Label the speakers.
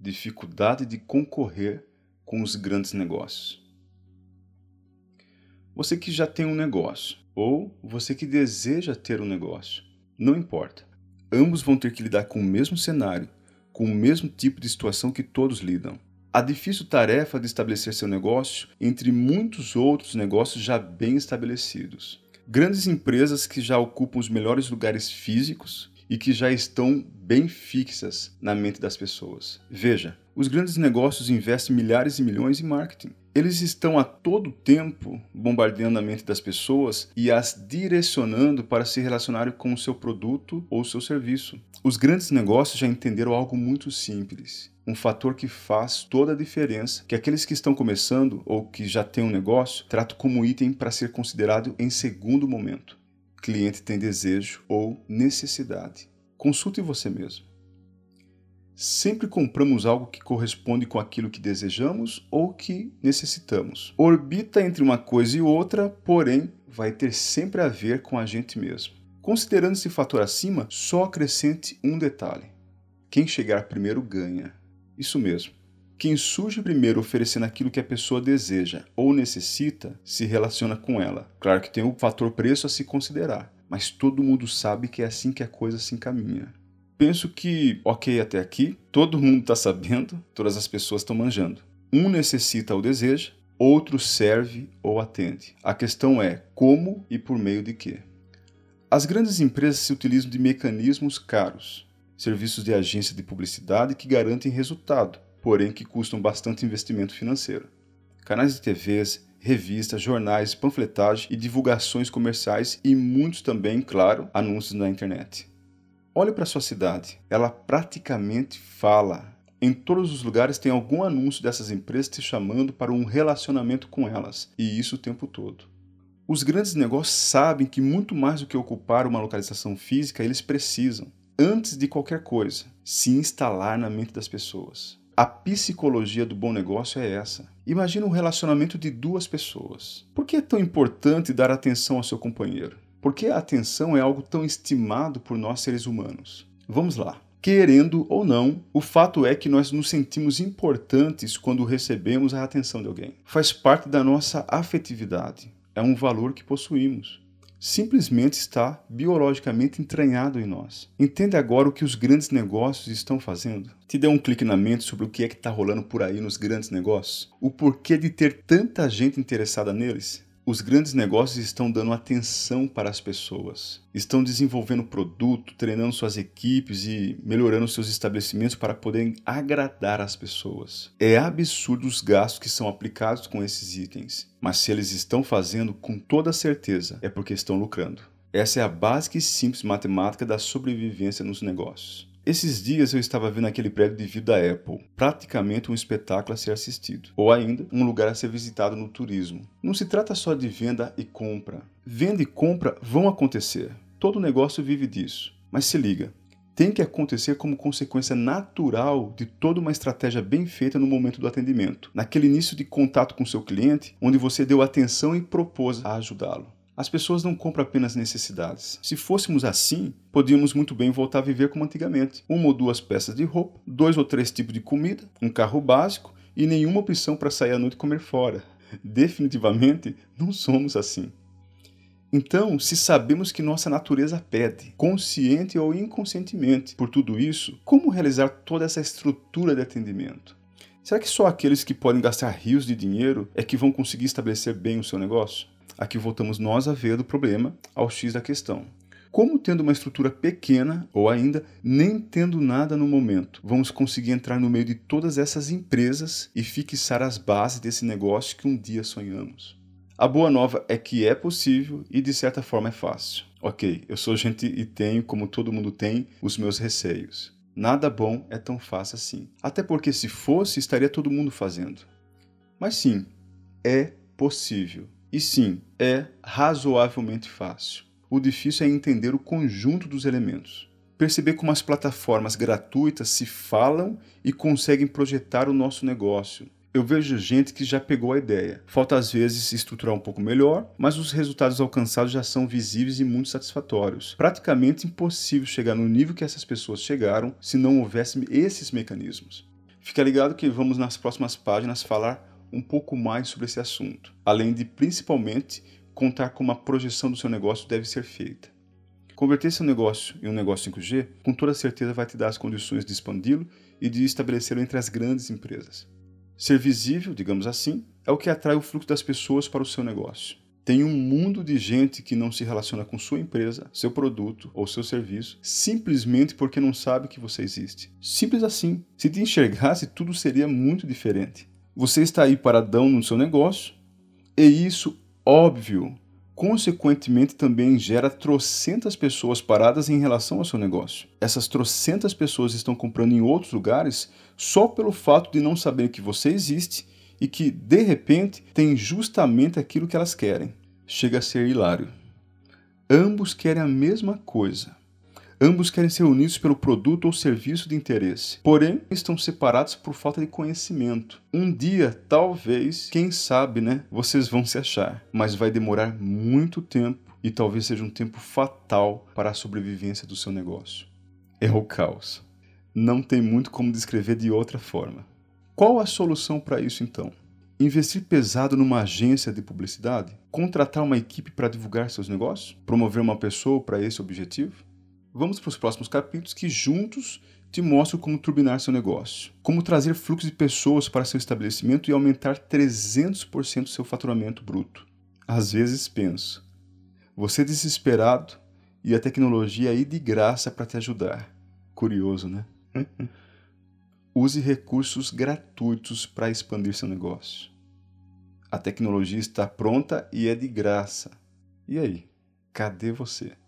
Speaker 1: dificuldade de concorrer com os grandes negócios. Você que já tem um negócio ou você que deseja ter um negócio, não importa. Ambos vão ter que lidar com o mesmo cenário, com o mesmo tipo de situação que todos lidam. A difícil tarefa de estabelecer seu negócio entre muitos outros negócios já bem estabelecidos. Grandes empresas que já ocupam os melhores lugares físicos e que já estão bem fixas na mente das pessoas. Veja, os grandes negócios investem milhares e milhões em marketing. Eles estão a todo tempo bombardeando a mente das pessoas e as direcionando para se relacionarem com o seu produto ou seu serviço. Os grandes negócios já entenderam algo muito simples um fator que faz toda a diferença, que aqueles que estão começando ou que já têm um negócio tratam como item para ser considerado em segundo momento cliente tem desejo ou necessidade. Consulte você mesmo. Sempre compramos algo que corresponde com aquilo que desejamos ou que necessitamos. Orbita entre uma coisa e outra, porém, vai ter sempre a ver com a gente mesmo. Considerando esse fator acima, só acrescente um detalhe: quem chegar primeiro ganha. Isso mesmo. Quem surge primeiro oferecendo aquilo que a pessoa deseja ou necessita se relaciona com ela. Claro que tem o fator preço a se considerar, mas todo mundo sabe que é assim que a coisa se encaminha. Penso que, ok até aqui, todo mundo está sabendo, todas as pessoas estão manjando. Um necessita ou deseja, outro serve ou atende. A questão é como e por meio de quê. As grandes empresas se utilizam de mecanismos caros, serviços de agência de publicidade que garantem resultado, porém que custam bastante investimento financeiro. Canais de TVs, revistas, jornais, panfletagem e divulgações comerciais e muitos também, claro, anúncios na internet. Olhe para sua cidade, ela praticamente fala. Em todos os lugares tem algum anúncio dessas empresas te chamando para um relacionamento com elas, e isso o tempo todo. Os grandes negócios sabem que muito mais do que ocupar uma localização física, eles precisam, antes de qualquer coisa, se instalar na mente das pessoas. A psicologia do bom negócio é essa. Imagina um relacionamento de duas pessoas. Por que é tão importante dar atenção ao seu companheiro? Por que a atenção é algo tão estimado por nós seres humanos? Vamos lá. Querendo ou não, o fato é que nós nos sentimos importantes quando recebemos a atenção de alguém. Faz parte da nossa afetividade. É um valor que possuímos simplesmente está biologicamente entranhado em nós. Entende agora o que os grandes negócios estão fazendo? Te dê um clique na mente sobre o que é que está rolando por aí nos grandes negócios? O porquê de ter tanta gente interessada neles? Os grandes negócios estão dando atenção para as pessoas, estão desenvolvendo produto, treinando suas equipes e melhorando seus estabelecimentos para poderem agradar as pessoas. É absurdo os gastos que são aplicados com esses itens, mas se eles estão fazendo com toda certeza é porque estão lucrando. Essa é a básica e simples matemática da sobrevivência nos negócios. Esses dias eu estava vendo aquele prédio de vida da Apple, praticamente um espetáculo a ser assistido, ou ainda um lugar a ser visitado no turismo. Não se trata só de venda e compra. Venda e compra vão acontecer. Todo negócio vive disso. Mas se liga, tem que acontecer como consequência natural de toda uma estratégia bem feita no momento do atendimento, naquele início de contato com seu cliente, onde você deu atenção e propôs a ajudá-lo. As pessoas não compram apenas necessidades. Se fôssemos assim, podíamos muito bem voltar a viver como antigamente: uma ou duas peças de roupa, dois ou três tipos de comida, um carro básico e nenhuma opção para sair à noite e comer fora. Definitivamente não somos assim. Então, se sabemos que nossa natureza pede, consciente ou inconscientemente, por tudo isso, como realizar toda essa estrutura de atendimento? Será que só aqueles que podem gastar rios de dinheiro é que vão conseguir estabelecer bem o seu negócio? Aqui voltamos nós a ver do problema ao X da questão. Como tendo uma estrutura pequena, ou ainda nem tendo nada no momento, vamos conseguir entrar no meio de todas essas empresas e fixar as bases desse negócio que um dia sonhamos? A boa nova é que é possível e de certa forma é fácil. Ok, eu sou gente e tenho, como todo mundo tem, os meus receios. Nada bom é tão fácil assim. Até porque se fosse, estaria todo mundo fazendo. Mas sim, é possível. E sim, é razoavelmente fácil. O difícil é entender o conjunto dos elementos. Perceber como as plataformas gratuitas se falam e conseguem projetar o nosso negócio. Eu vejo gente que já pegou a ideia. Falta às vezes estruturar um pouco melhor, mas os resultados alcançados já são visíveis e muito satisfatórios. Praticamente impossível chegar no nível que essas pessoas chegaram se não houvesse esses mecanismos. Fica ligado que vamos nas próximas páginas falar um pouco mais sobre esse assunto, além de principalmente contar como a projeção do seu negócio deve ser feita. Converter seu negócio em um negócio 5G, com toda certeza vai te dar as condições de expandi-lo e de estabelecê-lo entre as grandes empresas. Ser visível, digamos assim, é o que atrai o fluxo das pessoas para o seu negócio. Tem um mundo de gente que não se relaciona com sua empresa, seu produto ou seu serviço simplesmente porque não sabe que você existe. Simples assim. Se te enxergasse, tudo seria muito diferente. Você está aí paradão no seu negócio e isso, óbvio, consequentemente também gera trocentas pessoas paradas em relação ao seu negócio. Essas trocentas pessoas estão comprando em outros lugares só pelo fato de não saber que você existe e que, de repente, tem justamente aquilo que elas querem chega a ser hilário. Ambos querem a mesma coisa. Ambos querem ser unidos pelo produto ou serviço de interesse, porém estão separados por falta de conhecimento. Um dia, talvez, quem sabe, né, vocês vão se achar, mas vai demorar muito tempo e talvez seja um tempo fatal para a sobrevivência do seu negócio. É o caos. Não tem muito como descrever de outra forma. Qual a solução para isso então? Investir pesado numa agência de publicidade? Contratar uma equipe para divulgar seus negócios? Promover uma pessoa para esse objetivo? Vamos para os próximos capítulos que juntos te mostram como turbinar seu negócio, como trazer fluxo de pessoas para seu estabelecimento e aumentar 300% seu faturamento bruto. Às vezes penso, você é desesperado e a tecnologia aí de graça para te ajudar. Curioso, né? Use recursos gratuitos para expandir seu negócio. A tecnologia está pronta e é de graça. E aí, cadê você?